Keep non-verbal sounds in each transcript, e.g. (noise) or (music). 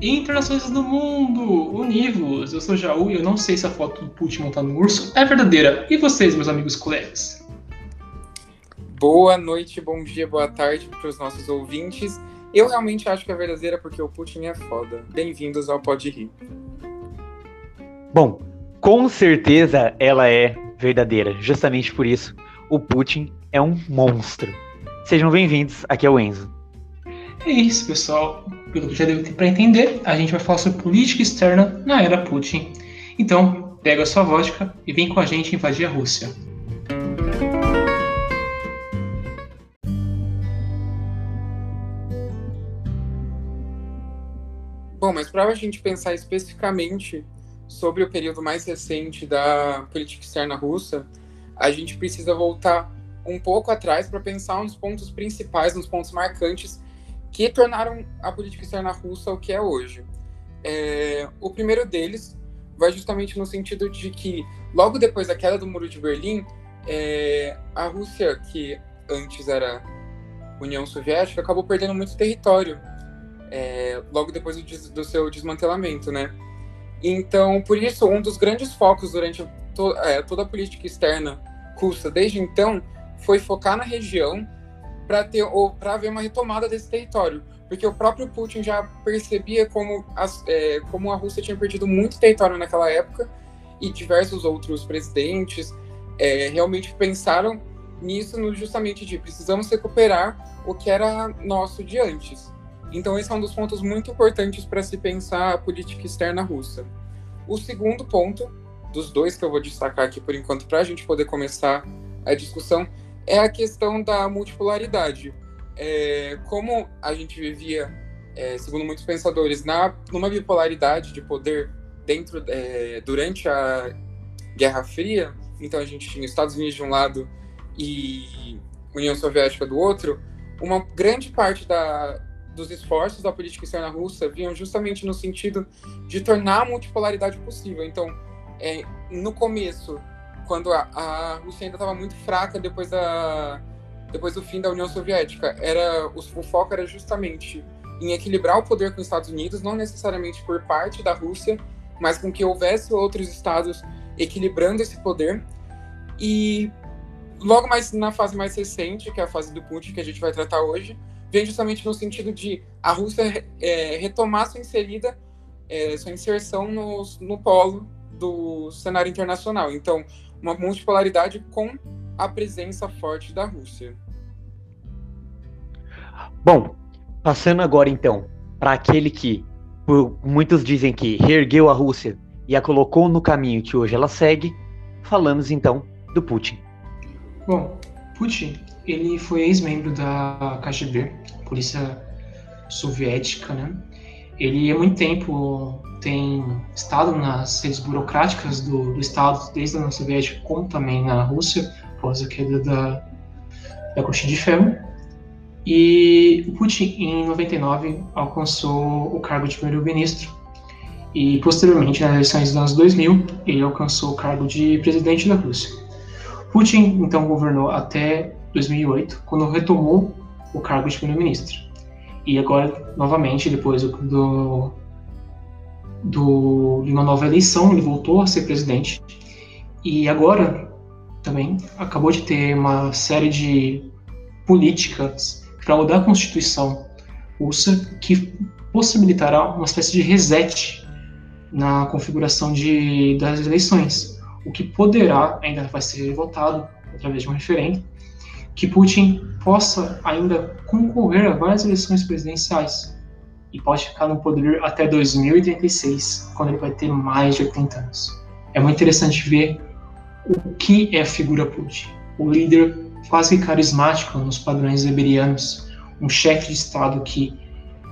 Internações do mundo, univos. Eu sou Jaú e eu não sei se a foto do Putin montando no urso é verdadeira. E vocês, meus amigos colegas? Boa noite, bom dia, boa tarde para os nossos ouvintes. Eu realmente acho que é verdadeira porque o Putin é foda. Bem-vindos ao Pode Rir. Bom, com certeza ela é verdadeira. Justamente por isso, o Putin é um monstro. Sejam bem-vindos, aqui é o Enzo. É isso, pessoal. Pelo que já deu para entender, a gente vai falar sobre política externa na era Putin. Então, pega sua vodka e vem com a gente invadir a Rússia. Bom, mas para a gente pensar especificamente sobre o período mais recente da política externa russa, a gente precisa voltar um pouco atrás para pensar nos pontos principais, nos pontos marcantes que tornaram a política externa russa o que é hoje. É, o primeiro deles vai justamente no sentido de que, logo depois da queda do Muro de Berlim, é, a Rússia, que antes era União Soviética, acabou perdendo muito território é, logo depois do, do, seu desmantelamento, né? Então, por isso, um dos grandes focos durante to, é, toda a política externa russa desde então foi focar na região para ter ou para haver uma retomada desse território, porque o próprio Putin já percebia como, as, é, como a Rússia tinha perdido muito território naquela época e diversos outros presidentes é, realmente pensaram nisso no, justamente de precisamos recuperar o que era nosso de antes. Então, esse é um dos pontos muito importantes para se pensar a política externa russa. O segundo ponto, dos dois que eu vou destacar aqui por enquanto, para a gente poder começar a discussão, é a questão da multipolaridade. É, como a gente vivia, é, segundo muitos pensadores, na, numa bipolaridade de poder dentro é, durante a Guerra Fria, então a gente tinha Estados Unidos de um lado e União Soviética do outro, uma grande parte da, dos esforços da política externa russa vinham justamente no sentido de tornar a multipolaridade possível. Então, é, no começo, quando a, a Rússia ainda estava muito fraca depois da depois do fim da União Soviética, era o, o foco era justamente em equilibrar o poder com os Estados Unidos, não necessariamente por parte da Rússia, mas com que houvesse outros estados equilibrando esse poder. E logo mais na fase mais recente, que é a fase do Putin que a gente vai tratar hoje, vem justamente no sentido de a Rússia é, retomar sua inserida, é, sua inserção no, no polo do cenário internacional. Então, uma multipolaridade com a presença forte da Rússia. Bom, passando agora então para aquele que por, muitos dizem que reergueu a Rússia e a colocou no caminho que hoje ela segue, falamos então do Putin. Bom, Putin ele foi ex-membro da KGB, Polícia Soviética, né? Ele há muito tempo tem estado nas redes burocráticas do, do Estado, desde a União Soviética, como também na Rússia, após a queda da, da Cortina de Ferro. E o Putin, em 99, alcançou o cargo de primeiro-ministro. E, posteriormente, nas eleições dos anos 2000, ele alcançou o cargo de presidente da Rússia. Putin, então, governou até 2008, quando retomou o cargo de primeiro-ministro. E agora, novamente, depois do, do, de uma nova eleição, ele voltou a ser presidente. E agora, também, acabou de ter uma série de políticas para mudar a Constituição russa que possibilitará uma espécie de reset na configuração de, das eleições, o que poderá, ainda vai ser votado através de um referendo, que Putin possa ainda concorrer a várias eleições presidenciais e pode ficar no poder até 2036, quando ele vai ter mais de 80 anos. É muito interessante ver o que é a figura Putin. O líder quase carismático nos padrões weberianos, um chefe de Estado que,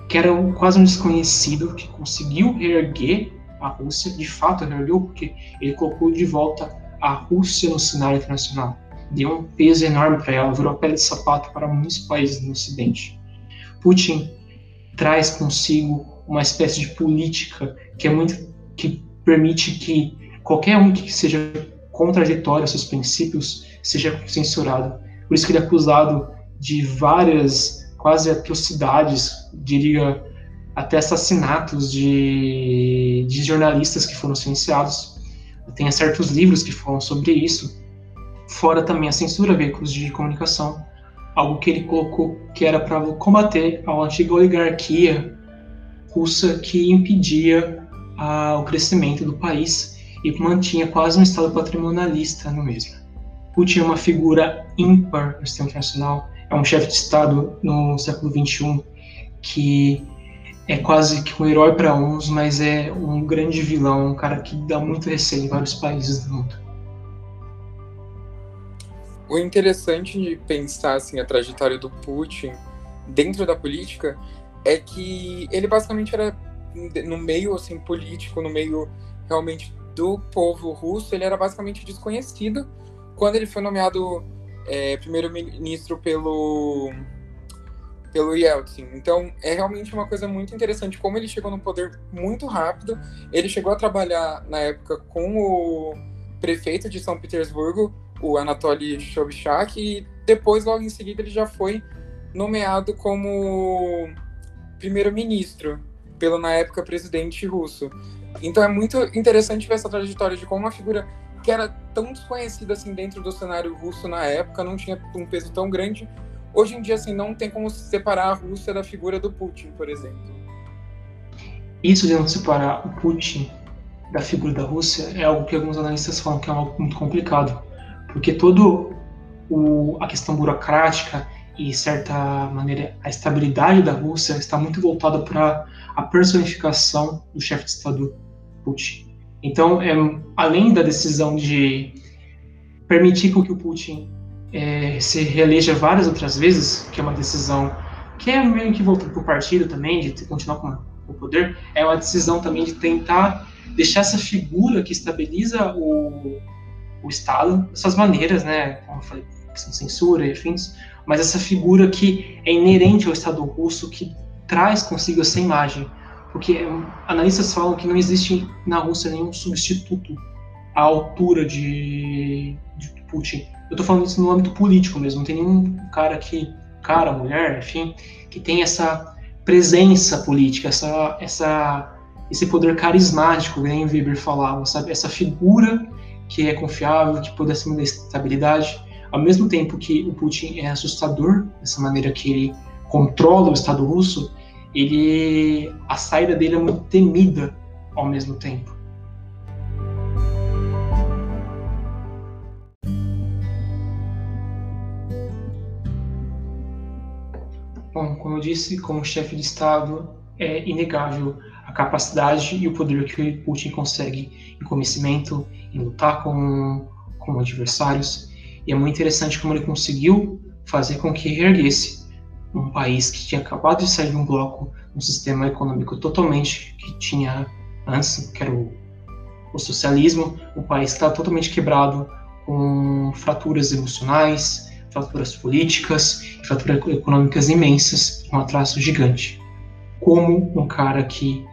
que era um, quase um desconhecido, que conseguiu reerguer a Rússia, de fato reergueu, porque ele colocou de volta a Rússia no cenário internacional deu um peso enorme para ela, virou pele de sapato para muitos países no Ocidente. Putin traz consigo uma espécie de política que é muito que permite que qualquer um que seja contraditório aos seus princípios seja censurado. Por isso que ele é acusado de várias quase atrocidades, diria até assassinatos de, de jornalistas que foram silenciados. Tem certos livros que falam sobre isso. Fora também a censura a veículos de comunicação, algo que ele colocou que era para combater a antiga oligarquia russa que impedia o crescimento do país e mantinha quase um estado patrimonialista no mesmo. Putin é uma figura ímpar no sistema internacional, é um chefe de Estado no século XXI que é quase que um herói para uns, mas é um grande vilão, um cara que dá muito receio em vários países do mundo. O interessante de pensar assim a trajetória do Putin dentro da política é que ele basicamente era no meio assim político, no meio realmente do povo russo, ele era basicamente desconhecido quando ele foi nomeado é, primeiro-ministro pelo pelo Yeltsin. Então, é realmente uma coisa muito interessante como ele chegou no poder muito rápido. Ele chegou a trabalhar na época com o prefeito de São Petersburgo, o Anatoly Sobchak, e depois, logo em seguida, ele já foi nomeado como primeiro-ministro pelo, na época, presidente russo. Então, é muito interessante ver essa trajetória de como uma figura que era tão desconhecida assim dentro do cenário russo na época, não tinha um peso tão grande, Hoje em dia, assim, não tem como separar a Rússia da figura do Putin, por exemplo. Isso de não separar o Putin da figura da Rússia é algo que alguns analistas falam que é algo muito complicado, porque todo o, a questão burocrática e certa maneira a estabilidade da Rússia está muito voltada para a personificação do chefe de estado Putin. Então, é, além da decisão de permitir que o Putin é, se reeleja várias outras vezes, que é uma decisão que é meio que voltada para o partido também, de continuar com o poder, é uma decisão também de tentar deixar essa figura que estabiliza o, o Estado, dessas maneiras, né, como eu falei, questão de censura e afins, mas essa figura que é inerente ao Estado russo, que traz consigo essa imagem, porque analistas falam que não existe na Rússia nenhum substituto à altura de, de Putin. Eu tô falando isso no âmbito político mesmo, não tem nenhum cara que, cara, mulher, enfim, que tem essa presença política, essa, essa, esse poder carismático, que nem Weber falava, sabe? Essa figura que é confiável, que pudesse manter estabilidade, ao mesmo tempo que o Putin é assustador, dessa maneira que ele controla o Estado russo, ele a saída dele é muito temida ao mesmo tempo. Bom, como eu disse, como chefe de Estado, é inegável capacidade e o poder que Putin consegue em conhecimento, em lutar com, com adversários. E é muito interessante como ele conseguiu fazer com que reerguesse um país que tinha acabado de sair de um bloco, um sistema econômico totalmente que tinha antes, que era o, o socialismo, um país que totalmente quebrado, com fraturas emocionais, fraturas políticas fraturas econômicas imensas, um atraso gigante. Como um cara que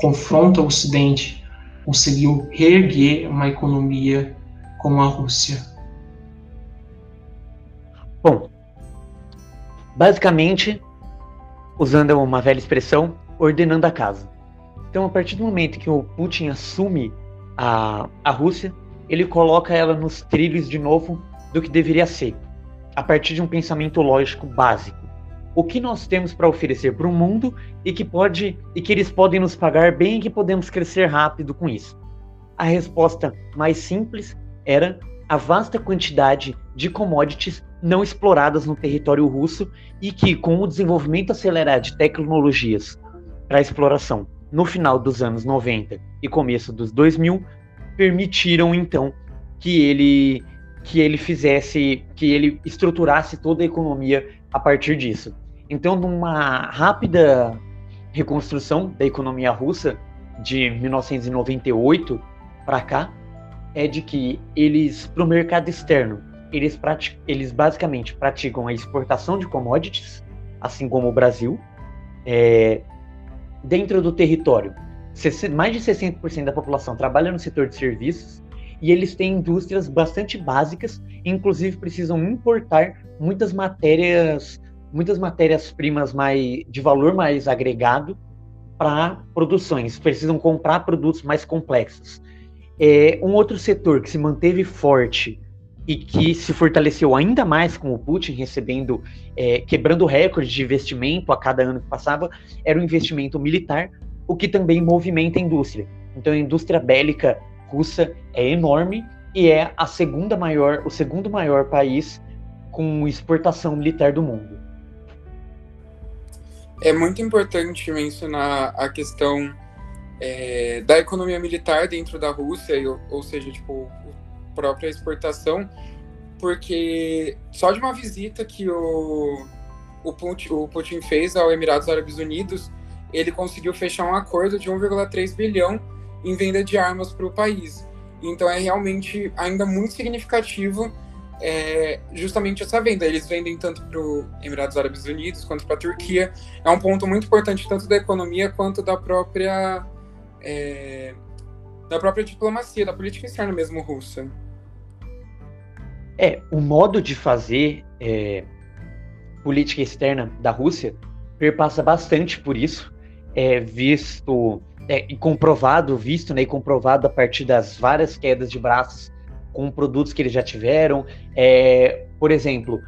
confronta o Ocidente conseguiu reerguer uma economia como a Rússia? Bom, basicamente, usando uma velha expressão, ordenando a casa. Então, a partir do momento que o Putin assume a, a Rússia, ele coloca ela nos trilhos de novo do que deveria ser a partir de um pensamento lógico básico. O que nós temos para oferecer para o mundo e que pode e que eles podem nos pagar bem e que podemos crescer rápido com isso? A resposta mais simples era a vasta quantidade de commodities não exploradas no território russo e que, com o desenvolvimento acelerado de tecnologias para exploração no final dos anos 90 e começo dos 2000, permitiram então que ele que ele fizesse, que ele estruturasse toda a economia a partir disso. Então, numa rápida reconstrução da economia russa de 1998 para cá, é de que eles, para o mercado externo, eles, eles basicamente praticam a exportação de commodities, assim como o Brasil, é, dentro do território. Mais de 60% da população trabalha no setor de serviços, e eles têm indústrias bastante básicas, inclusive precisam importar muitas matérias, muitas matérias-primas mais de valor mais agregado para produções, precisam comprar produtos mais complexos. É, um outro setor que se manteve forte e que se fortaleceu ainda mais com o Putin recebendo, é, quebrando recorde de investimento a cada ano que passava, era o investimento militar, o que também movimenta a indústria. Então a indústria bélica russa é enorme e é a segunda maior, o segundo maior país com exportação militar do mundo. É muito importante mencionar a questão é, da economia militar dentro da Rússia, ou, ou seja, tipo, a própria exportação, porque só de uma visita que o, o, Putin, o Putin fez ao Emirados Árabes Unidos, ele conseguiu fechar um acordo de 1,3 bilhão em venda de armas para o país. Então é realmente ainda muito significativo é justamente essa venda. Eles vendem tanto para os Emirados Árabes Unidos quanto para a Turquia. É um ponto muito importante tanto da economia quanto da própria é, da própria diplomacia, da política externa mesmo russa. É, o modo de fazer é, política externa da Rússia perpassa bastante por isso, é visto é, e comprovado, visto né, e comprovado a partir das várias quedas de braços com produtos que eles já tiveram. É, por exemplo,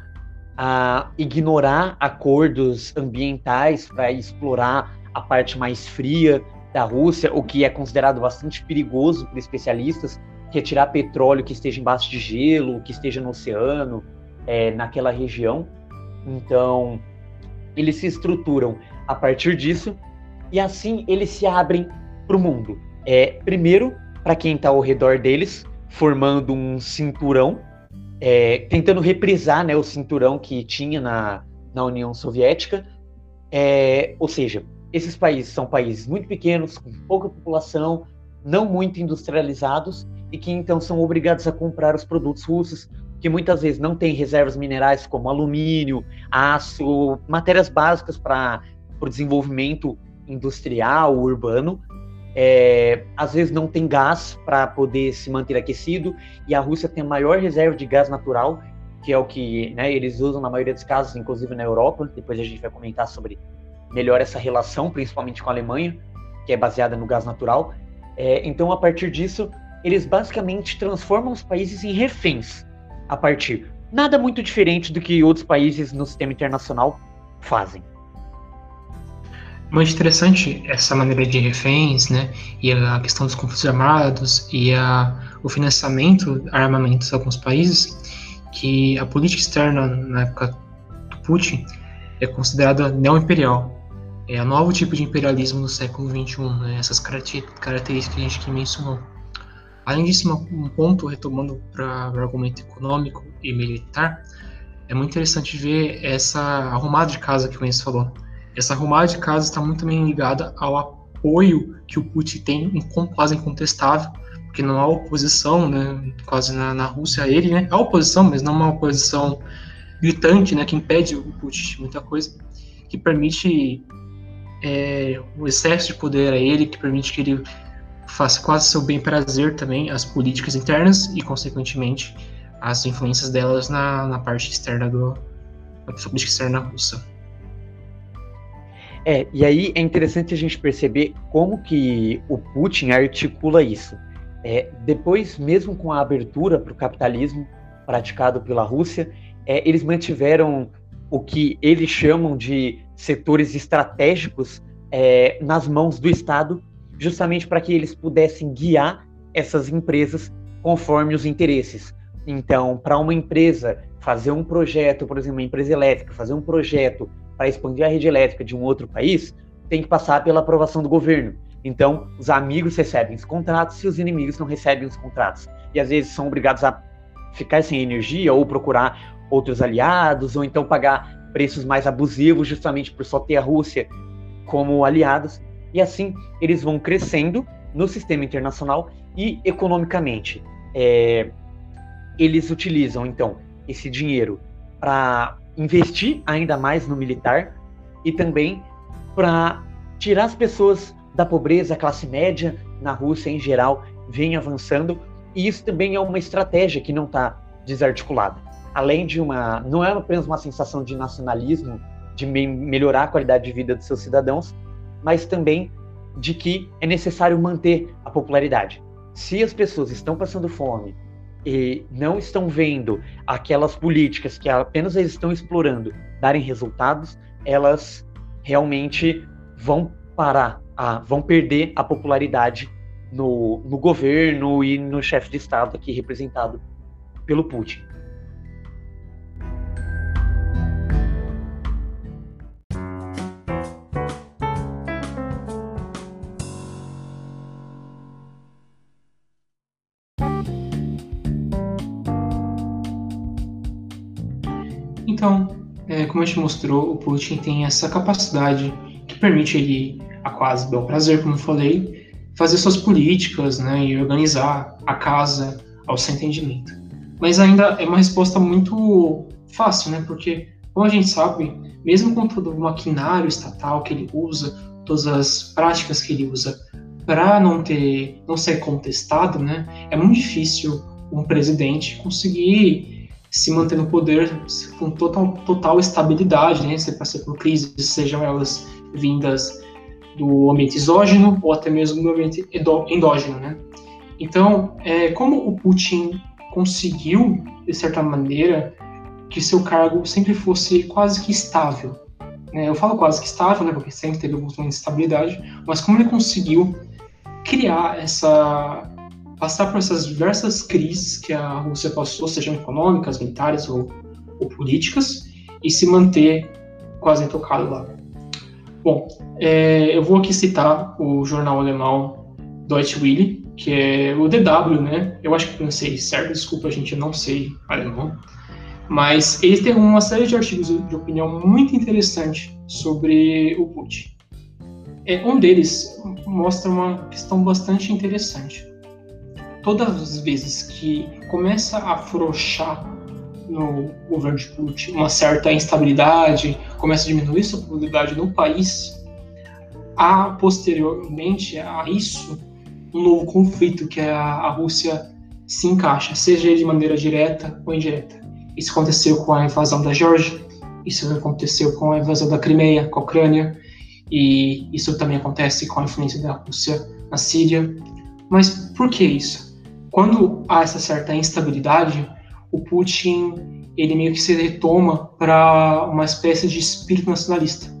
a ignorar acordos ambientais para explorar a parte mais fria da Rússia, o que é considerado bastante perigoso por especialistas, retirar petróleo que esteja embaixo de gelo, que esteja no oceano, é, naquela região. Então, eles se estruturam a partir disso e assim eles se abrem para o mundo. É, primeiro, para quem está ao redor deles, formando um cinturão, é, tentando reprisar né, o cinturão que tinha na, na União Soviética. É, ou seja, esses países são países muito pequenos, com pouca população, não muito industrializados e que então são obrigados a comprar os produtos russos, que muitas vezes não têm reservas minerais como alumínio, aço, matérias básicas para o desenvolvimento industrial, urbano, é, às vezes não tem gás para poder se manter aquecido e a Rússia tem a maior reserva de gás natural, que é o que né, eles usam na maioria dos casos, inclusive na Europa. Depois a gente vai comentar sobre melhor essa relação, principalmente com a Alemanha, que é baseada no gás natural. É, então, a partir disso, eles basicamente transformam os países em reféns. A partir nada muito diferente do que outros países no sistema internacional fazem. Muito interessante essa maneira de reféns, né? E a questão dos conflitos armados e a, o financiamento armamentos de alguns países, que a política externa na época do Putin é considerada neo-imperial. É o novo tipo de imperialismo do século XXI, né? essas características que a gente mencionou. Além disso, um ponto, retomando para o argumento econômico e militar, é muito interessante ver essa arrumada de casa que o Enzo falou essa arrumada de casa está muito também ligada ao apoio que o Putin tem, quase incontestável, porque não há oposição, né, quase na, na Rússia a ele, né, há oposição, mas não uma oposição gritante, né, que impede o Putin de muita coisa, que permite é, o excesso de poder a ele, que permite que ele faça quase seu bem prazer também as políticas internas e, consequentemente, as influências delas na, na parte externa do, da política externa russa. É, e aí é interessante a gente perceber como que o Putin articula isso. É, depois, mesmo com a abertura para o capitalismo praticado pela Rússia, é, eles mantiveram o que eles chamam de setores estratégicos é, nas mãos do Estado, justamente para que eles pudessem guiar essas empresas conforme os interesses. Então, para uma empresa fazer um projeto, por exemplo, uma empresa elétrica, fazer um projeto para expandir a rede elétrica de um outro país, tem que passar pela aprovação do governo. Então, os amigos recebem os contratos e os inimigos não recebem os contratos. E às vezes são obrigados a ficar sem energia ou procurar outros aliados, ou então pagar preços mais abusivos justamente por só ter a Rússia como aliados. E assim eles vão crescendo no sistema internacional e economicamente. É, eles utilizam então esse dinheiro para investir ainda mais no militar e também para tirar as pessoas da pobreza, a classe média na Rússia em geral vem avançando e isso também é uma estratégia que não está desarticulada. Além de uma, não é apenas uma sensação de nacionalismo, de me melhorar a qualidade de vida dos seus cidadãos, mas também de que é necessário manter a popularidade. Se as pessoas estão passando fome e não estão vendo aquelas políticas que apenas eles estão explorando darem resultados, elas realmente vão parar, a, vão perder a popularidade no, no governo e no chefe de Estado aqui representado pelo Putin. Então, é, como a gente mostrou, o Putin tem essa capacidade que permite ele, a quase bel prazer, como eu falei, fazer suas políticas né, e organizar a casa ao seu entendimento. Mas ainda é uma resposta muito fácil, né? Porque, como a gente sabe, mesmo com todo o maquinário estatal que ele usa, todas as práticas que ele usa para não ter, não ser contestado, né? É muito difícil um presidente conseguir se manter no poder com total, total estabilidade, né? Se passar por crises, sejam elas vindas do ambiente exógeno ou até mesmo do ambiente endógeno, né? Então, é, como o Putin conseguiu, de certa maneira, que seu cargo sempre fosse quase que estável. Né? Eu falo quase que estável, né, porque sempre teve alguns momentos de estabilidade, mas como ele conseguiu criar essa passar por essas diversas crises que a Rússia passou, sejam econômicas, militares ou, ou políticas, e se manter quase intocado lá. Bom, é, eu vou aqui citar o jornal alemão Deutsche Welle, que é o DW, né? Eu acho que pronunciei certo, desculpa, gente, eu não sei alemão. Mas ele tem uma série de artigos de opinião muito interessante sobre o Putin. É, um deles mostra uma questão bastante interessante. Todas as vezes que começa a afrouxar no governo de Putin uma certa instabilidade, começa a diminuir sua popularidade no país, há posteriormente a isso um novo conflito que a, a Rússia se encaixa, seja de maneira direta ou indireta. Isso aconteceu com a invasão da Geórgia, isso aconteceu com a invasão da Crimeia, com a Ucrânia, e isso também acontece com a influência da Rússia na Síria. Mas por que isso? Quando há essa certa instabilidade, o Putin ele meio que se retoma para uma espécie de espírito nacionalista.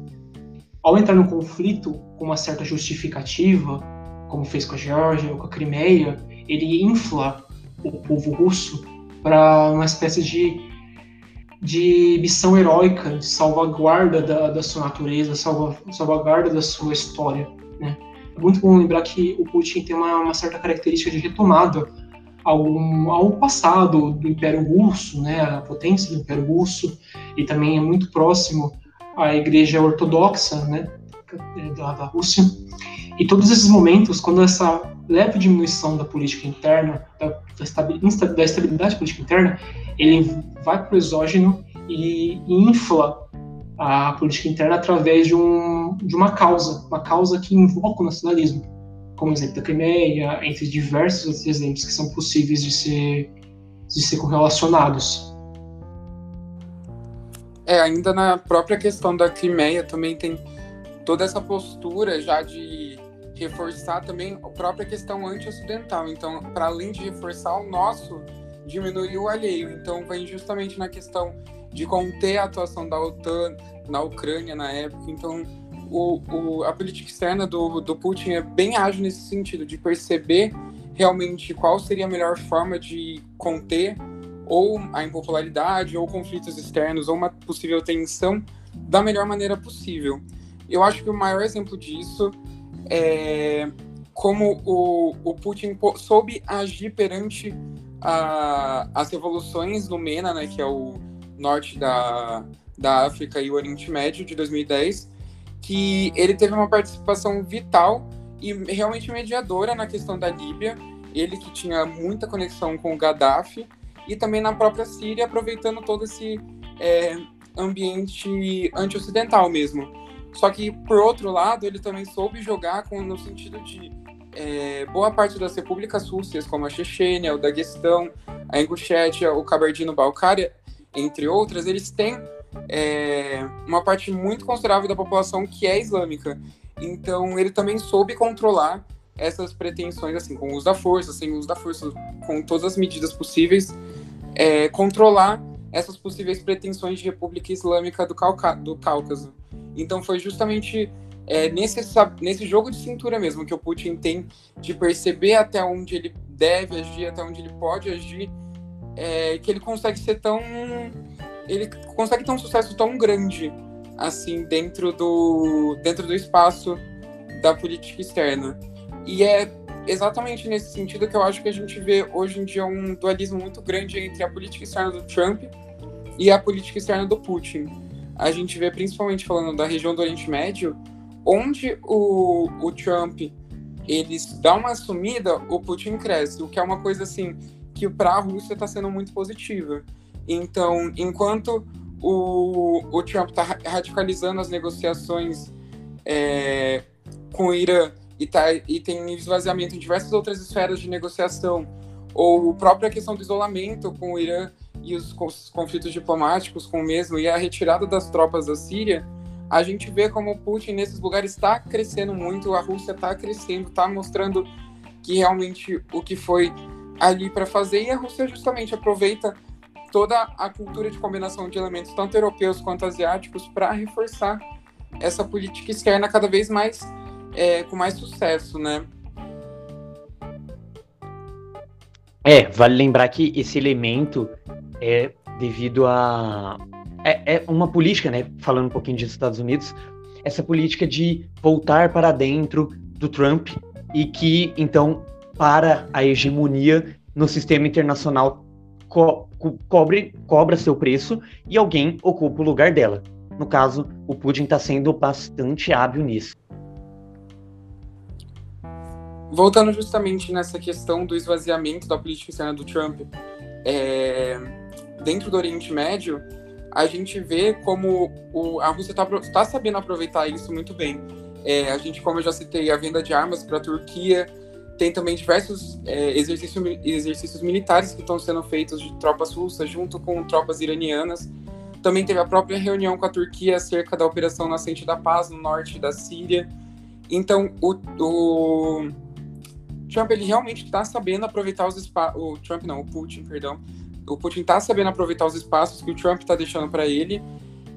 Ao entrar no conflito com uma certa justificativa, como fez com a Geórgia ou com a Crimeia, ele infla o povo russo para uma espécie de, de missão heróica, de salvaguarda da, da sua natureza, salva, salvaguarda da sua história. Né? É muito bom lembrar que o Putin tem uma, uma certa característica de retomada ao, ao passado do Império Russo, né, a potência do Império Russo, e também é muito próximo à Igreja Ortodoxa né, da, da Rússia. E todos esses momentos, quando essa leve diminuição da política interna, da, da estabilidade política interna, ele vai para o exógeno e, infla a política interna através de, um, de uma causa, uma causa que invoca o nacionalismo, como exemplo da Crimeia, entre diversos outros exemplos que são possíveis de ser, de ser correlacionados. É, ainda na própria questão da Crimeia também tem toda essa postura já de reforçar também a própria questão anti-ocidental. Então, para além de reforçar o nosso, diminuir o alheio. Então, vem justamente na questão de conter a atuação da OTAN na Ucrânia na época. Então, o, o, a política externa do, do Putin é bem ágil nesse sentido, de perceber realmente qual seria a melhor forma de conter ou a impopularidade, ou conflitos externos, ou uma possível tensão da melhor maneira possível. Eu acho que o maior exemplo disso é como o, o Putin soube agir perante a, as revoluções no MENA, né, que é o norte da, da África e o Oriente Médio de 2010, que ele teve uma participação vital e realmente mediadora na questão da Líbia, ele que tinha muita conexão com o Gaddafi, e também na própria Síria, aproveitando todo esse é, ambiente anti-ocidental mesmo. Só que, por outro lado, ele também soube jogar com, no sentido de é, boa parte das repúblicas russas, como a Chechênia, o Daguestão, a Ingushétia, o Kabardino-Balcária, entre outras, eles têm é, uma parte muito considerável da população que é islâmica. Então ele também soube controlar essas pretensões, assim, com o uso da força, sem o uso da força, com todas as medidas possíveis, é, controlar essas possíveis pretensões de República Islâmica do, Cauca do Cáucaso. Então foi justamente é, nesse, nesse jogo de cintura mesmo que o Putin tem de perceber até onde ele deve agir, até onde ele pode agir, é, que ele consegue ser tão. Ele consegue ter um sucesso tão grande assim dentro do, dentro do espaço da política externa. E é exatamente nesse sentido que eu acho que a gente vê hoje em dia um dualismo muito grande entre a política externa do Trump e a política externa do Putin. A gente vê principalmente falando da região do Oriente Médio, onde o, o Trump eles dá uma sumida, o Putin cresce, o que é uma coisa assim que para a Rússia está sendo muito positiva. Então, enquanto o, o Trump está radicalizando as negociações é, com o Irã e, tá, e tem esvaziamento em diversas outras esferas de negociação, ou a própria questão do isolamento com o Irã e os conflitos diplomáticos com o mesmo, e a retirada das tropas da Síria, a gente vê como o Putin nesses lugares está crescendo muito, a Rússia está crescendo, está mostrando que realmente o que foi ali para fazer, e a Rússia justamente aproveita toda a cultura de combinação de elementos, tanto europeus quanto asiáticos, para reforçar essa política externa cada vez mais é, com mais sucesso, né? É, vale lembrar que esse elemento é devido a é, é uma política, né? Falando um pouquinho dos Estados Unidos, essa política de voltar para dentro do Trump e que então para a hegemonia no sistema internacional co cobre, cobra seu preço e alguém ocupa o lugar dela. No caso, o Putin está sendo bastante hábil nisso. Voltando justamente nessa questão do esvaziamento da política externa do Trump, é, dentro do Oriente Médio, a gente vê como o, a Rússia está tá sabendo aproveitar isso muito bem. É, a gente, como eu já citei, a venda de armas para a Turquia, tem também diversos é, exercícios, exercícios militares que estão sendo feitos de tropas russas junto com tropas iranianas. Também teve a própria reunião com a Turquia acerca da Operação Nascente da Paz no norte da Síria. Então, o, o Trump ele realmente está sabendo aproveitar os espaços. O Trump não, o Putin, perdão, o Putin está sabendo aproveitar os espaços que o Trump está deixando para ele,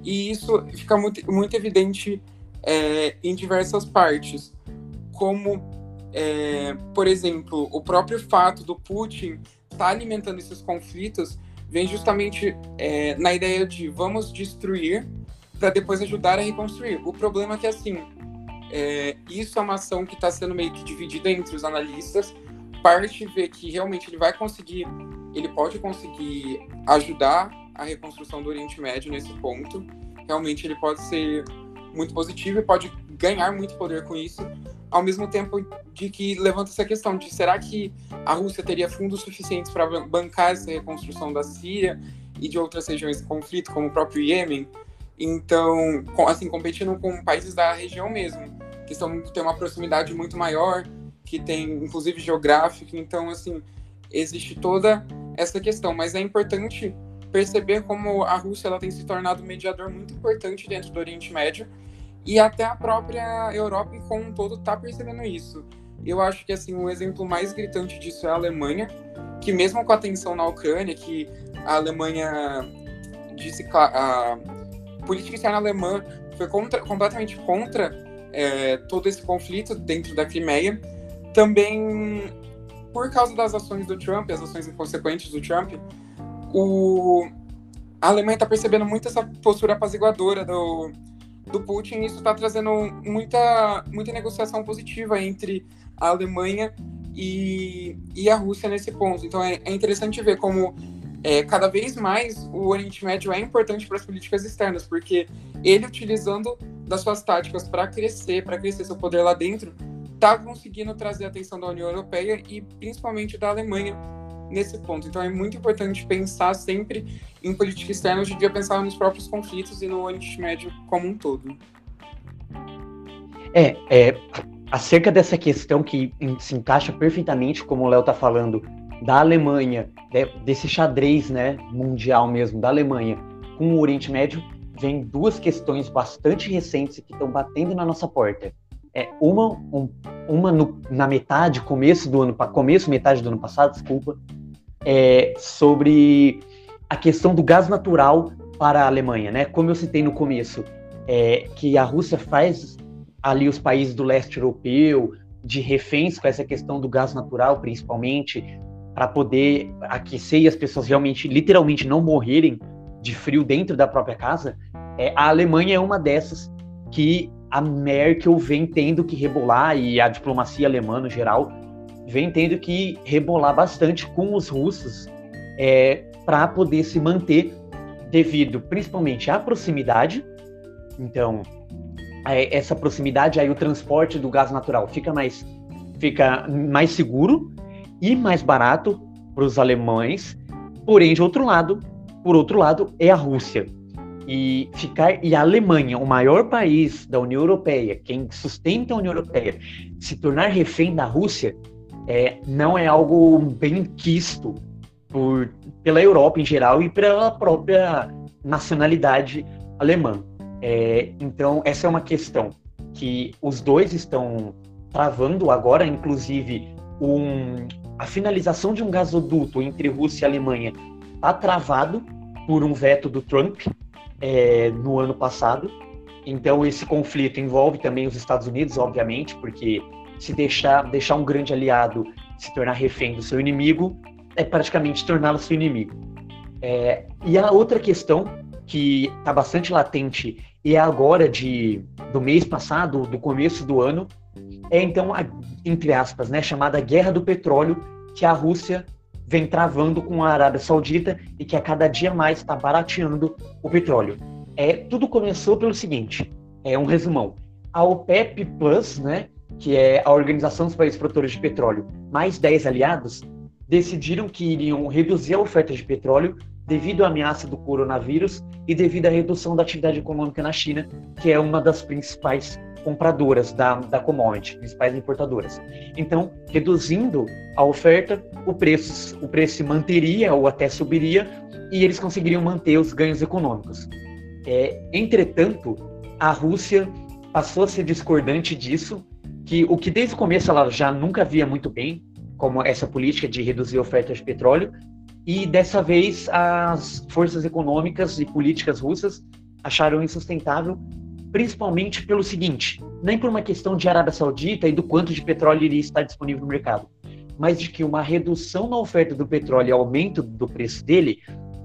e isso fica muito, muito evidente é, em diversas partes, como, é, por exemplo, o próprio fato do Putin estar tá alimentando esses conflitos vem justamente é, na ideia de vamos destruir para depois ajudar a reconstruir. O problema é que, assim, é, isso é uma ação que está sendo meio que dividida entre os analistas, parte vê que realmente ele vai conseguir, ele pode conseguir ajudar a reconstrução do Oriente Médio nesse ponto. Realmente ele pode ser muito positivo e pode ganhar muito poder com isso, ao mesmo tempo de que levanta essa questão de será que a Rússia teria fundos suficientes para bancar essa reconstrução da Síria e de outras regiões de conflito, como o próprio Iêmen? Então, assim, competindo com países da região mesmo, que são, têm uma proximidade muito maior, que tem inclusive geográfico, então assim, existe toda essa questão, mas é importante perceber como a Rússia ela tem se tornado um mediador muito importante dentro do Oriente Médio e até a própria Europa como um todo está percebendo isso. Eu acho que assim um exemplo mais gritante disso é a Alemanha, que mesmo com a tensão na Ucrânia, que a Alemanha disse a política externa alemã foi contra, completamente contra é, todo esse conflito dentro da Crimeia, também por causa das ações do Trump, as ações inconsequentes do Trump, o, a Alemanha está percebendo muito essa postura apaziguadora do, do Putin isso está trazendo muita, muita negociação positiva entre a Alemanha e, e a Rússia nesse ponto. Então é, é interessante ver como é, cada vez mais o Oriente Médio é importante para as políticas externas, porque ele utilizando das suas táticas para crescer, para crescer seu poder lá dentro, está conseguindo trazer a atenção da União Europeia e principalmente da Alemanha nesse ponto. Então é muito importante pensar sempre em política externa, hoje em dia pensar nos próprios conflitos e no Oriente Médio como um todo. É, é acerca dessa questão que se encaixa perfeitamente, como o Léo está falando, da Alemanha, desse xadrez né, mundial mesmo, da Alemanha com o Oriente Médio, vem duas questões bastante recentes que estão batendo na nossa porta é, uma, um, uma no, na metade, começo do ano, começo, metade do ano passado, desculpa, é, sobre a questão do gás natural para a Alemanha, né? Como eu citei no começo, é, que a Rússia faz ali os países do leste europeu de reféns com essa questão do gás natural, principalmente, para poder aquecer e as pessoas realmente, literalmente, não morrerem de frio dentro da própria casa. É, a Alemanha é uma dessas que a Merkel vem tendo que rebolar, e a diplomacia alemã no geral, vem tendo que rebolar bastante com os russos é, para poder se manter, devido principalmente à proximidade. Então, é, essa proximidade, aí o transporte do gás natural fica mais, fica mais seguro e mais barato para os alemães. Porém, de outro lado, por outro lado, é a Rússia e ficar e a Alemanha, o maior país da União Europeia, quem sustenta a União Europeia, se tornar refém da Rússia, é, não é algo bem quisto por, pela Europa em geral e pela própria nacionalidade alemã. É, então, essa é uma questão que os dois estão travando agora, inclusive um, a finalização de um gasoduto entre Rússia e Alemanha está travado por um veto do Trump, é, no ano passado. Então esse conflito envolve também os Estados Unidos, obviamente, porque se deixar, deixar um grande aliado se tornar refém do seu inimigo é praticamente torná-lo seu inimigo. É, e a outra questão que está bastante latente e é agora de do mês passado, do começo do ano, é então a, entre aspas, né, chamada Guerra do Petróleo que a Rússia vem travando com a Arábia Saudita e que a cada dia mais está barateando o petróleo. É, tudo começou pelo seguinte, é um resumão. A OPEP Plus, né, que é a Organização dos Países Produtores de Petróleo, mais 10 aliados, decidiram que iriam reduzir a oferta de petróleo devido à ameaça do coronavírus e devido à redução da atividade econômica na China, que é uma das principais compradoras da, da commodity, principais importadoras. Então, reduzindo a oferta, o preço, o preço se manteria ou até subiria e eles conseguiriam manter os ganhos econômicos. É, entretanto, a Rússia passou a ser discordante disso, que o que desde o começo ela já nunca via muito bem, como essa política de reduzir a oferta de petróleo, e dessa vez as forças econômicas e políticas russas acharam insustentável principalmente pelo seguinte: nem por uma questão de Arábia Saudita e do quanto de petróleo iria estar disponível no mercado, mas de que uma redução na oferta do petróleo e aumento do preço dele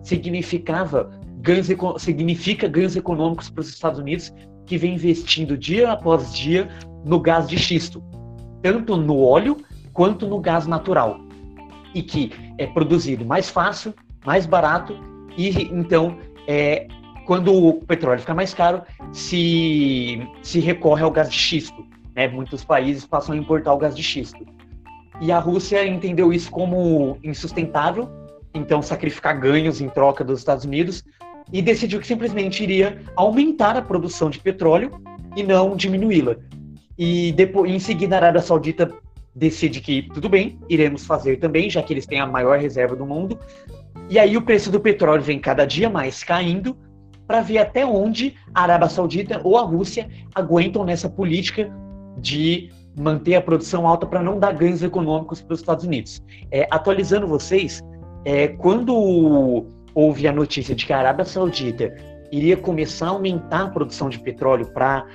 significava ganhos, significa ganhos econômicos para os Estados Unidos, que vem investindo dia após dia no gás de xisto, tanto no óleo quanto no gás natural, e que é produzido mais fácil, mais barato, e então é, quando o petróleo fica mais caro, se, se recorre ao gás de xisto. Né? Muitos países passam a importar o gás de xisto. E a Rússia entendeu isso como insustentável, então sacrificar ganhos em troca dos Estados Unidos, e decidiu que simplesmente iria aumentar a produção de petróleo e não diminuí-la. E depois, em seguida, a Arábia Saudita decide que tudo bem, iremos fazer também, já que eles têm a maior reserva do mundo. E aí o preço do petróleo vem cada dia mais caindo, para ver até onde a Arábia Saudita ou a Rússia aguentam nessa política de manter a produção alta para não dar ganhos econômicos para os Estados Unidos. É, atualizando vocês, é, quando houve a notícia de que a Arábia Saudita iria começar a aumentar a produção de petróleo para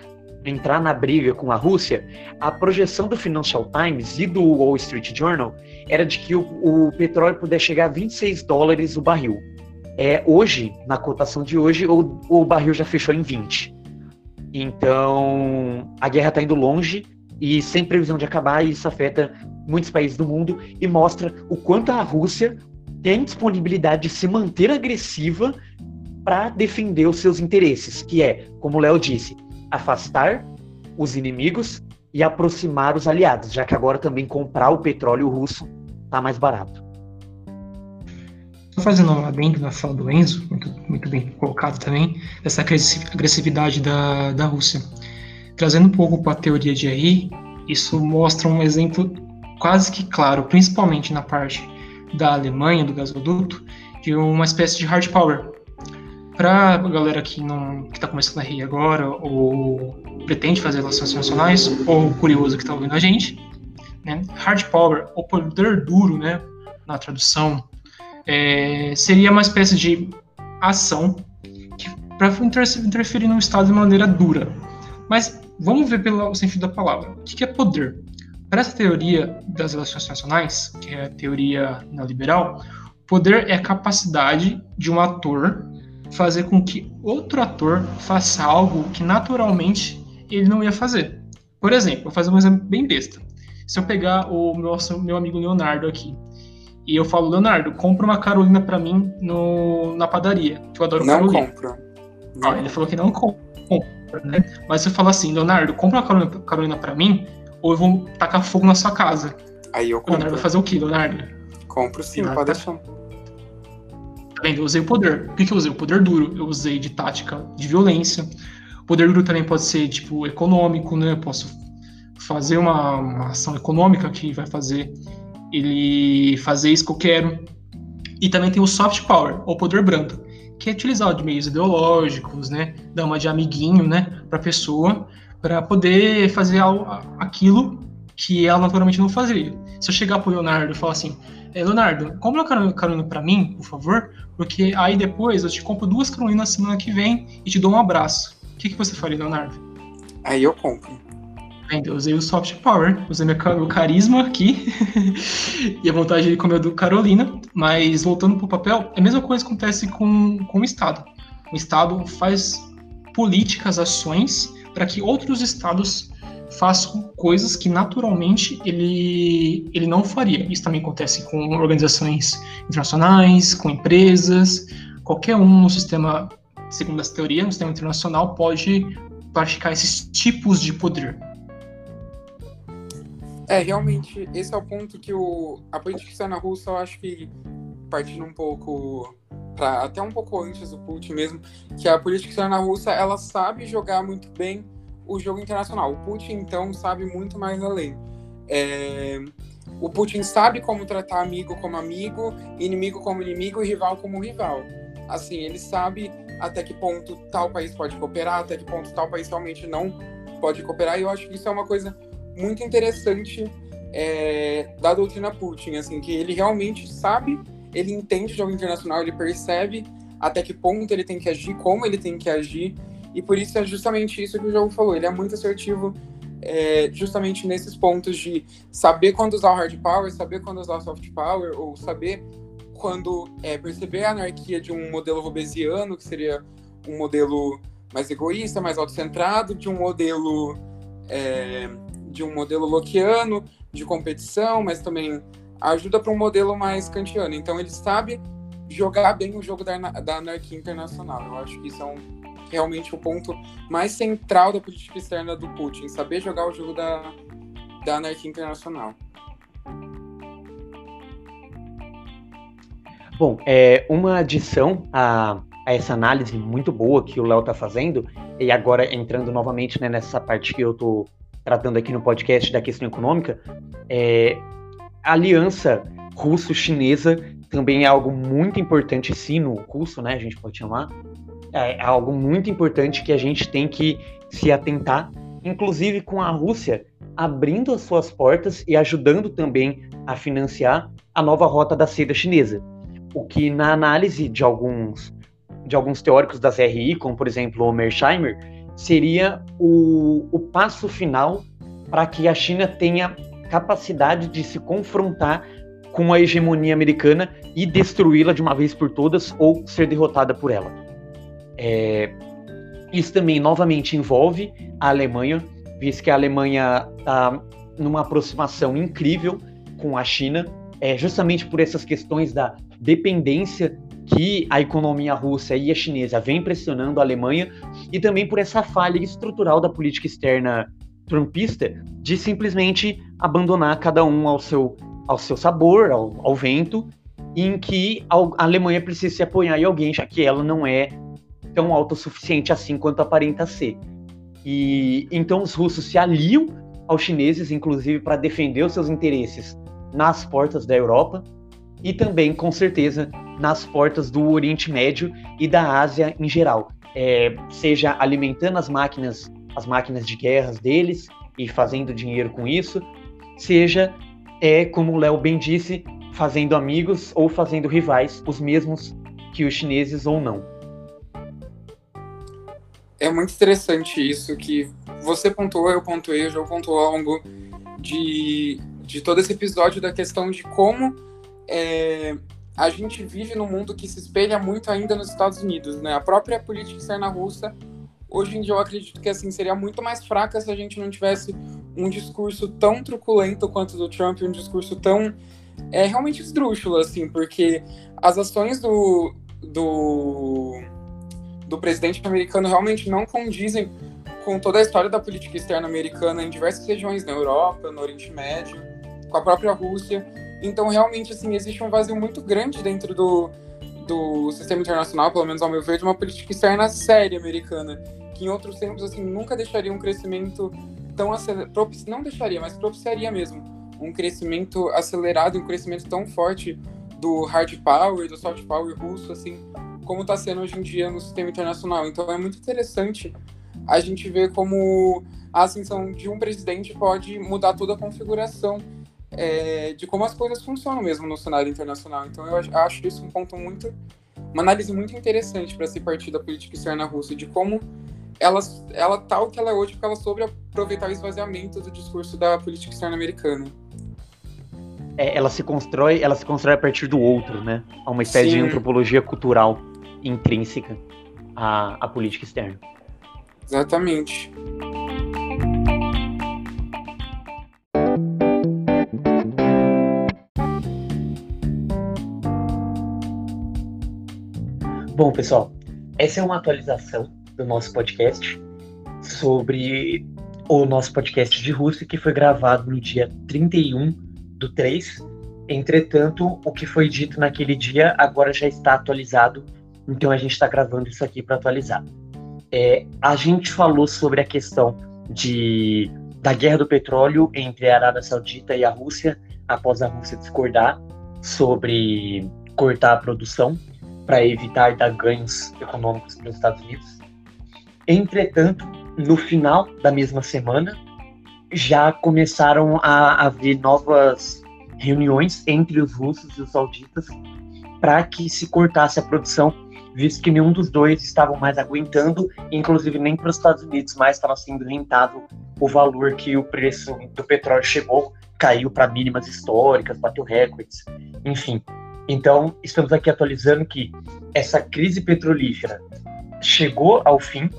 entrar na briga com a Rússia, a projeção do Financial Times e do Wall Street Journal era de que o, o petróleo pudesse chegar a 26 dólares o barril. É, hoje, na cotação de hoje, o, o barril já fechou em 20. Então, a guerra está indo longe e sem previsão de acabar, e isso afeta muitos países do mundo e mostra o quanto a Rússia tem disponibilidade de se manter agressiva para defender os seus interesses, que é, como o Léo disse, afastar os inimigos e aproximar os aliados, já que agora também comprar o petróleo russo está mais barato fazendo um adendo na fala do Enzo, muito, muito bem colocado também, dessa agressividade da, da Rússia. Trazendo um pouco para a teoria de aí, isso mostra um exemplo quase que claro, principalmente na parte da Alemanha, do gasoduto, de uma espécie de hard power. para a galera que está começando a rir agora ou pretende fazer relações internacionais ou curioso que está ouvindo a gente, né? Hard power, ou poder duro, né? Na tradução, é, seria uma espécie de ação para interferir no Estado de maneira dura. Mas vamos ver pelo sentido da palavra. O que é poder? Para essa teoria das relações internacionais, que é a teoria neoliberal, poder é a capacidade de um ator fazer com que outro ator faça algo que naturalmente ele não ia fazer. Por exemplo, vou fazer um exemplo bem besta. Se eu pegar o nosso, meu amigo Leonardo aqui e eu falo, Leonardo, compra uma Carolina para mim no, na padaria, que eu adoro não Carolina. Compro. Não. Ah, ele falou que não compra, né? Mas se eu falar assim, Leonardo, compra uma Carolina para mim, ou eu vou tacar fogo na sua casa. Aí eu compro. Leonardo vai fazer o quê, Leonardo? Compro sim, Leonardo pode tá... deixar. Tá vendo? Eu usei o poder. O que, que eu usei? O poder duro. Eu usei de tática de violência. O poder duro também pode ser, tipo, econômico, né? Eu posso fazer uma, uma ação econômica que vai fazer ele fazer isso que eu quero. E também tem o soft power, ou poder brando, que é utilizar de meios ideológicos, né, dar uma de amiguinho, né, para a pessoa, para poder fazer aquilo que ela naturalmente não faria. Se eu chegar pro Leonardo e falar assim, é, Leonardo, compra uma carolina para mim, por favor, porque aí depois eu te compro duas carolinas semana que vem e te dou um abraço. O que, que você faria, Leonardo? Aí eu compro. Ainda usei o soft power, usei meu, meu carisma aqui (laughs) e a vontade de comer do Carolina, mas voltando para o papel, é a mesma coisa acontece com, com o Estado. O Estado faz políticas, ações para que outros estados façam coisas que naturalmente ele, ele não faria. Isso também acontece com organizações internacionais, com empresas, qualquer um no sistema, segundo essa teoria, no sistema internacional pode praticar esses tipos de poder. É, realmente, esse é o ponto que o, a política externa russa, eu acho que, partindo um pouco, até um pouco antes do Putin mesmo, que a política externa russa, ela sabe jogar muito bem o jogo internacional. O Putin, então, sabe muito mais além. É, o Putin sabe como tratar amigo como amigo, inimigo como inimigo e rival como rival. Assim, ele sabe até que ponto tal país pode cooperar, até que ponto tal país realmente não pode cooperar, e eu acho que isso é uma coisa muito interessante é, da doutrina Putin, assim, que ele realmente sabe, ele entende o jogo internacional, ele percebe até que ponto ele tem que agir, como ele tem que agir, e por isso é justamente isso que o jogo falou, ele é muito assertivo é, justamente nesses pontos de saber quando usar o hard power, saber quando usar o soft power, ou saber quando é, perceber a anarquia de um modelo robesiano, que seria um modelo mais egoísta, mais autocentrado, de um modelo é, de um modelo lockeano de competição, mas também ajuda para um modelo mais kantiano. Então ele sabe jogar bem o jogo da, da anarquia internacional. Eu acho que isso é um, realmente o ponto mais central da política externa do Putin, saber jogar o jogo da, da anarquia internacional. Bom, é uma adição a, a essa análise muito boa que o Léo está fazendo, e agora entrando novamente né, nessa parte que eu estou tratando aqui no podcast da questão econômica, é, a aliança russo-chinesa também é algo muito importante, sino-russo, né, a gente pode chamar, é, é algo muito importante que a gente tem que se atentar, inclusive com a Rússia abrindo as suas portas e ajudando também a financiar a nova rota da seda chinesa. O que na análise de alguns de alguns teóricos das RI, como por exemplo o Mersheimer, seria o, o passo final para que a China tenha capacidade de se confrontar com a hegemonia americana e destruí-la de uma vez por todas ou ser derrotada por ela. É, isso também novamente envolve a Alemanha, visto que a Alemanha está numa aproximação incrível com a China, é, justamente por essas questões da dependência que a economia russa e a chinesa vem pressionando a Alemanha e também por essa falha estrutural da política externa trumpista de simplesmente abandonar cada um ao seu, ao seu sabor, ao, ao vento, em que a Alemanha precisa se apoiar em alguém, já que ela não é tão autossuficiente assim quanto aparenta ser. E então os russos se aliam aos chineses, inclusive para defender os seus interesses nas portas da Europa, e também, com certeza, nas portas do Oriente Médio e da Ásia em geral. É, seja alimentando as máquinas, as máquinas de guerras deles e fazendo dinheiro com isso, seja, é, como o Léo bem disse, fazendo amigos ou fazendo rivais, os mesmos que os chineses ou não. É muito interessante isso que você pontuou, eu pontuei, o João pontuou ao longo de, de todo esse episódio da questão de como é, a gente vive num mundo que se espelha muito ainda nos Estados Unidos, né? A própria política externa russa, hoje em dia eu acredito que assim seria muito mais fraca se a gente não tivesse um discurso tão truculento quanto o do Trump, um discurso tão é realmente esdrúxulo, assim, porque as ações do, do, do presidente americano realmente não condizem com toda a história da política externa americana em diversas regiões na Europa, no Oriente Médio, com a própria Rússia. Então, realmente, assim, existe um vazio muito grande dentro do, do sistema internacional, pelo menos ao meu ver, de uma política externa séria americana, que em outros tempos, assim, nunca deixaria um crescimento tão acelerado, não deixaria, mas propiciaria mesmo um crescimento acelerado, um crescimento tão forte do hard power, do soft power russo, assim, como está sendo hoje em dia no sistema internacional. Então é muito interessante a gente ver como a ascensão de um presidente pode mudar toda a configuração é, de como as coisas funcionam mesmo no cenário internacional. Então eu acho isso um ponto muito, uma análise muito interessante para se partir da política externa russa, de como ela, ela tá o que ela é hoje, porque ela soube aproveitar o esvaziamento do discurso da política externa americana é, ela se constrói, ela se constrói a partir do outro, né? Há uma espécie Sim. de antropologia cultural intrínseca à, à política externa. Exatamente. Bom, pessoal, essa é uma atualização do nosso podcast sobre o nosso podcast de Rússia, que foi gravado no dia 31 do 3. Entretanto, o que foi dito naquele dia agora já está atualizado, então a gente está gravando isso aqui para atualizar. É, a gente falou sobre a questão de, da guerra do petróleo entre a Arábia Saudita e a Rússia, após a Rússia discordar sobre cortar a produção para evitar dar ganhos econômicos para os Estados Unidos. Entretanto, no final da mesma semana, já começaram a haver novas reuniões entre os russos e os sauditas para que se cortasse a produção, visto que nenhum dos dois estavam mais aguentando, inclusive nem para os Estados Unidos mais estava sendo rentável o valor que o preço do petróleo chegou, caiu para mínimas históricas, bateu recordes, enfim. Então, estamos aqui atualizando que essa crise petrolífera chegou ao fim,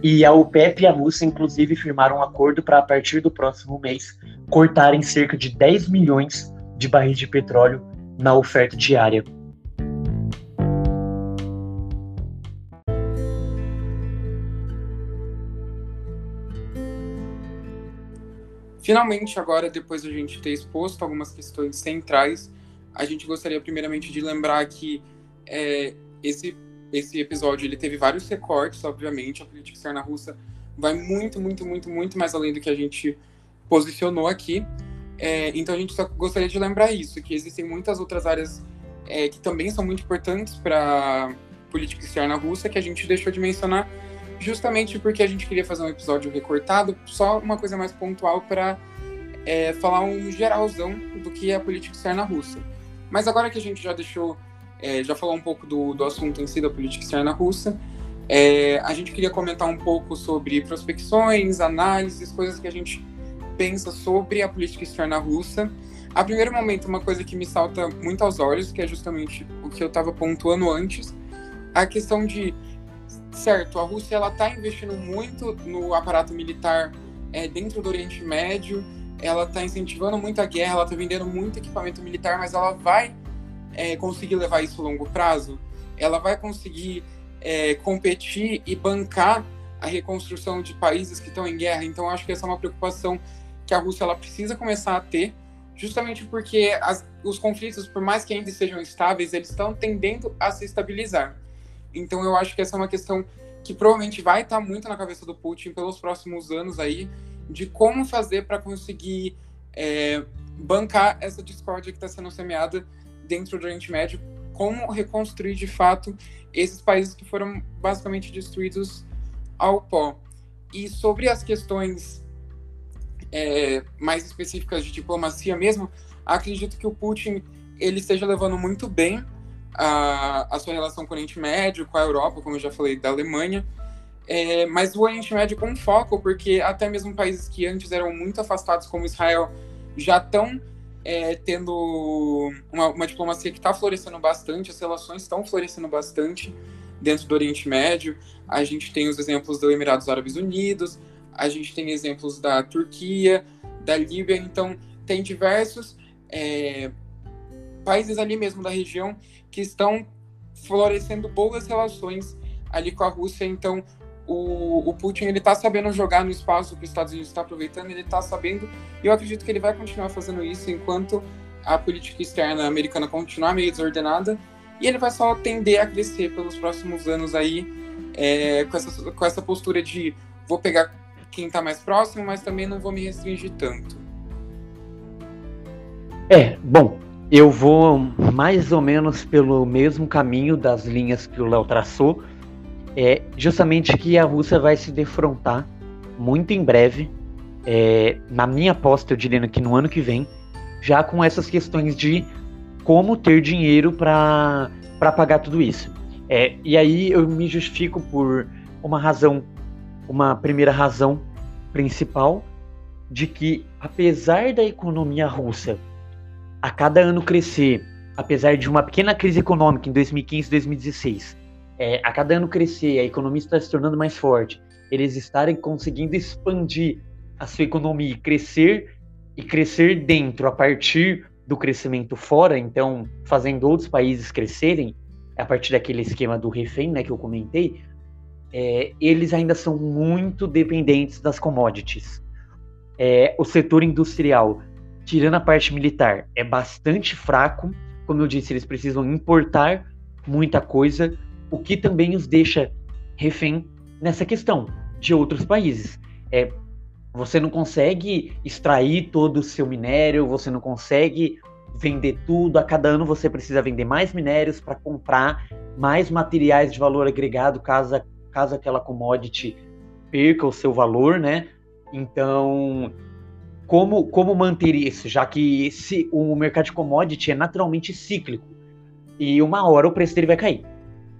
e a OPEP e a Rússia, inclusive, firmaram um acordo para, a partir do próximo mês, cortarem cerca de 10 milhões de barris de petróleo na oferta diária. Finalmente, agora, depois de a gente ter exposto algumas questões centrais, a gente gostaria primeiramente de lembrar que é, esse esse episódio ele teve vários recortes, obviamente, a política externa russa vai muito, muito, muito, muito mais além do que a gente posicionou aqui. É, então a gente só gostaria de lembrar isso, que existem muitas outras áreas é, que também são muito importantes para política externa russa que a gente deixou de mencionar, justamente porque a gente queria fazer um episódio recortado, só uma coisa mais pontual para é, falar um geralzão do que é a política externa russa. Mas agora que a gente já deixou é, já falou um pouco do, do assunto em si da política externa russa. É, a gente queria comentar um pouco sobre prospecções, análises, coisas que a gente pensa sobre a política externa russa. A primeiro momento, uma coisa que me salta muito aos olhos, que é justamente o que eu estava pontuando antes, a questão de, certo, a Rússia ela está investindo muito no aparato militar é, dentro do Oriente Médio, ela está incentivando muito a guerra, ela está vendendo muito equipamento militar, mas ela vai é, conseguir levar isso a longo prazo? Ela vai conseguir é, competir e bancar a reconstrução de países que estão em guerra? Então, acho que essa é uma preocupação que a Rússia ela precisa começar a ter, justamente porque as, os conflitos, por mais que ainda sejam estáveis, eles estão tendendo a se estabilizar. Então, eu acho que essa é uma questão que provavelmente vai estar muito na cabeça do Putin pelos próximos anos aí, de como fazer para conseguir é, bancar essa discórdia que está sendo semeada dentro do Oriente Médio, como reconstruir de fato esses países que foram basicamente destruídos ao pó. E sobre as questões é, mais específicas de diplomacia mesmo, acredito que o Putin ele esteja levando muito bem a, a sua relação com o Oriente Médio, com a Europa, como eu já falei, da Alemanha, é, mas o Oriente Médio com foco, porque até mesmo países que antes eram muito afastados, como Israel, já estão é, tendo uma, uma, diplomacia que está florescendo bastante, as relações estão florescendo bastante dentro do Oriente Médio. A gente tem os exemplos dos Emirados Árabes Unidos, a gente tem exemplos da Turquia, da Líbia, então tem diversos é, países ali mesmo da região que estão florescendo boas relações ali com a Rússia. Então, o, o Putin ele está sabendo jogar no espaço que os Estados Unidos está aproveitando, ele está sabendo, e eu acredito que ele vai continuar fazendo isso enquanto a política externa americana continuar meio desordenada, e ele vai só tender a crescer pelos próximos anos aí, é, com, essa, com essa postura de vou pegar quem está mais próximo, mas também não vou me restringir tanto. É, bom, eu vou mais ou menos pelo mesmo caminho das linhas que o Léo traçou, é justamente que a Rússia vai se defrontar muito em breve, é, na minha aposta, eu diria que no ano que vem, já com essas questões de como ter dinheiro para pagar tudo isso. É, e aí eu me justifico por uma razão, uma primeira razão principal, de que apesar da economia russa a cada ano crescer, apesar de uma pequena crise econômica em 2015 2016, é, a cada ano crescer, a economia está se tornando mais forte, eles estarem conseguindo expandir a sua economia e crescer e crescer dentro a partir do crescimento fora, então fazendo outros países crescerem a partir daquele esquema do refém, né, que eu comentei, é, eles ainda são muito dependentes das commodities. É, o setor industrial, tirando a parte militar, é bastante fraco. Como eu disse, eles precisam importar muita coisa o que também os deixa refém nessa questão de outros países. É, você não consegue extrair todo o seu minério, você não consegue vender tudo. A cada ano você precisa vender mais minérios para comprar mais materiais de valor agregado, caso, caso aquela commodity perca o seu valor, né? Então, como, como manter isso? Já que esse, o mercado de commodity é naturalmente cíclico e uma hora o preço dele vai cair.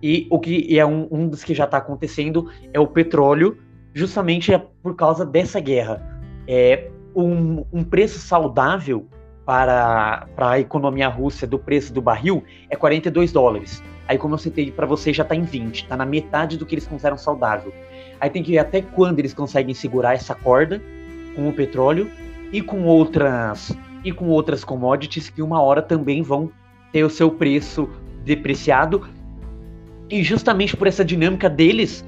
E o que é um, um dos que já está acontecendo é o petróleo, justamente é por causa dessa guerra. É um, um preço saudável para, para a economia russa do preço do barril é 42 dólares. Aí, como eu citei para você, já está em 20, está na metade do que eles consideram saudável. Aí tem que ver até quando eles conseguem segurar essa corda com o petróleo e com outras e com outras commodities que uma hora também vão ter o seu preço depreciado e justamente por essa dinâmica deles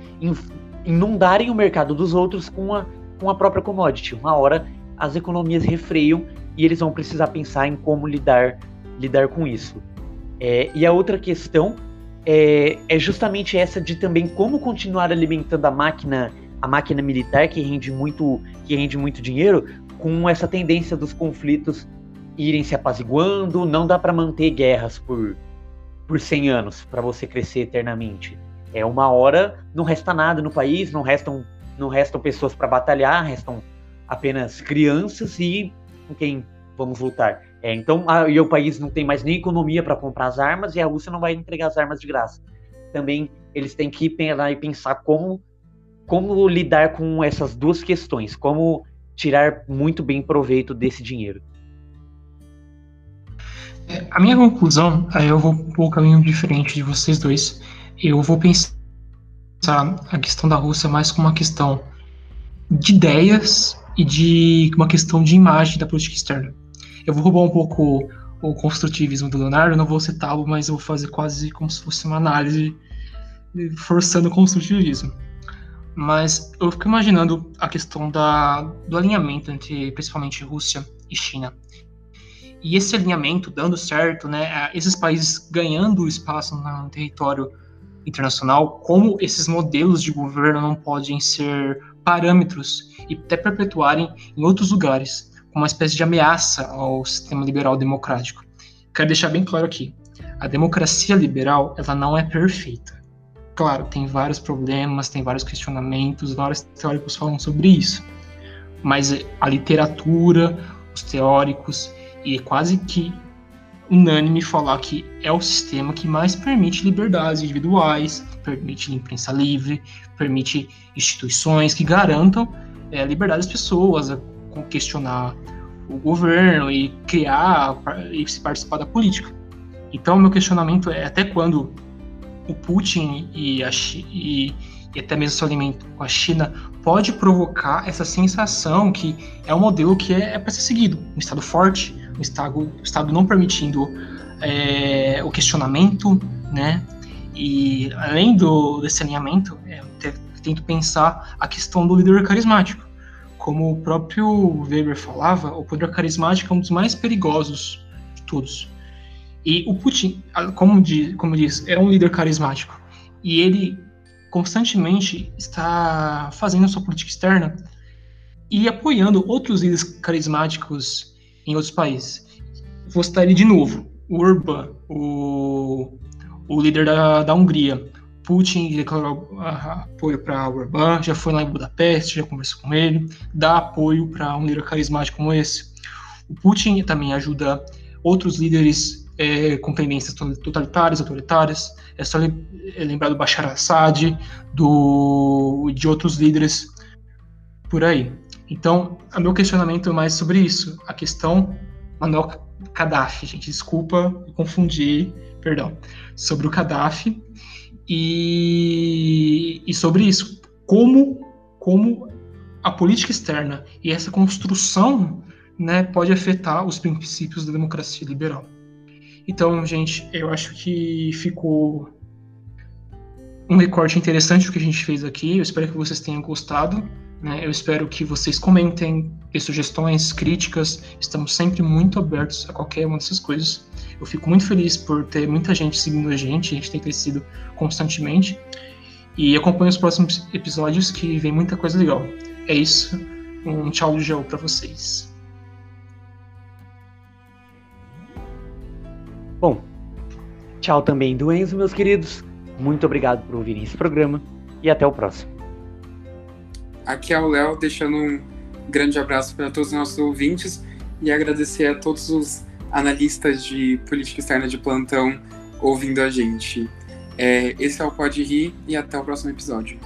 inundarem o mercado dos outros com a, com a própria commodity. Uma hora as economias refreiam e eles vão precisar pensar em como lidar, lidar com isso. É, e a outra questão é, é, justamente essa de também como continuar alimentando a máquina, a máquina militar que rende muito, que rende muito dinheiro, com essa tendência dos conflitos irem se apaziguando. Não dá para manter guerras por por 100 anos para você crescer eternamente. É uma hora, não resta nada no país, não restam, não restam pessoas para batalhar, restam apenas crianças e com quem vamos lutar. É, então, a, e o país não tem mais nem economia para comprar as armas e a Rússia não vai entregar as armas de graça. Também eles têm que pensar e pensar como como lidar com essas duas questões, como tirar muito bem proveito desse dinheiro. A minha conclusão, aí eu vou um um caminho diferente de vocês dois. Eu vou pensar a questão da Rússia mais como uma questão de ideias e de uma questão de imagem da política externa. Eu vou roubar um pouco o construtivismo do Leonardo, não vou citá-lo, mas eu vou fazer quase como se fosse uma análise forçando o construtivismo. Mas eu fico imaginando a questão da, do alinhamento entre principalmente Rússia e China. E esse alinhamento dando certo, né, esses países ganhando espaço no território internacional, como esses modelos de governo não podem ser parâmetros e até perpetuarem em outros lugares, como uma espécie de ameaça ao sistema liberal democrático. quero deixar bem claro aqui, a democracia liberal ela não é perfeita. Claro, tem vários problemas, tem vários questionamentos, vários teóricos falam sobre isso. Mas a literatura, os teóricos e quase que unânime falar que é o sistema que mais permite liberdades individuais, permite imprensa livre, permite instituições que garantam é, a liberdade das pessoas a questionar o governo e criar e se participar da política. Então, meu questionamento é até quando o Putin e, a, e, e até mesmo seu alimento com a China pode provocar essa sensação que é um modelo que é, é para ser seguido, um Estado forte, um Estado, um estado não permitindo é, o questionamento, né? E além do, desse alinhamento, é, tento pensar a questão do líder carismático. Como o próprio Weber falava, o poder carismático é um dos mais perigosos de todos. E o Putin, como diz, como diz, é um líder carismático. E ele constantemente está fazendo sua política externa e apoiando outros líderes carismáticos em outros países. Vou citar ele de novo, o Urban, o, o líder da, da Hungria. Putin declarou apoio para Orbán, já foi lá em Budapeste, já conversou com ele, dá apoio para um líder carismático como esse. O Putin também ajuda outros líderes é, com tendências totalitárias, autoritárias. É só é lembrar do Bashar Assad, do, de outros líderes por aí. Então, o meu questionamento é mais sobre isso. A questão Manuel Gaddafi, gente, desculpa, confundi, perdão, sobre o Gaddafi e, e sobre isso, como, como a política externa e essa construção né, pode afetar os princípios da democracia liberal. Então, gente, eu acho que ficou um recorte interessante do que a gente fez aqui. Eu espero que vocês tenham gostado. Né? Eu espero que vocês comentem, dê sugestões, críticas. Estamos sempre muito abertos a qualquer uma dessas coisas. Eu fico muito feliz por ter muita gente seguindo a gente, a gente tem crescido constantemente. E acompanhe os próximos episódios que vem muita coisa legal. É isso. Um tchau do gel para vocês. Bom, tchau também do Enzo, meus queridos. Muito obrigado por ouvirem esse programa e até o próximo. Aqui é o Léo, deixando um grande abraço para todos os nossos ouvintes e agradecer a todos os analistas de política externa de plantão ouvindo a gente. É, esse é o Pode Rir e até o próximo episódio.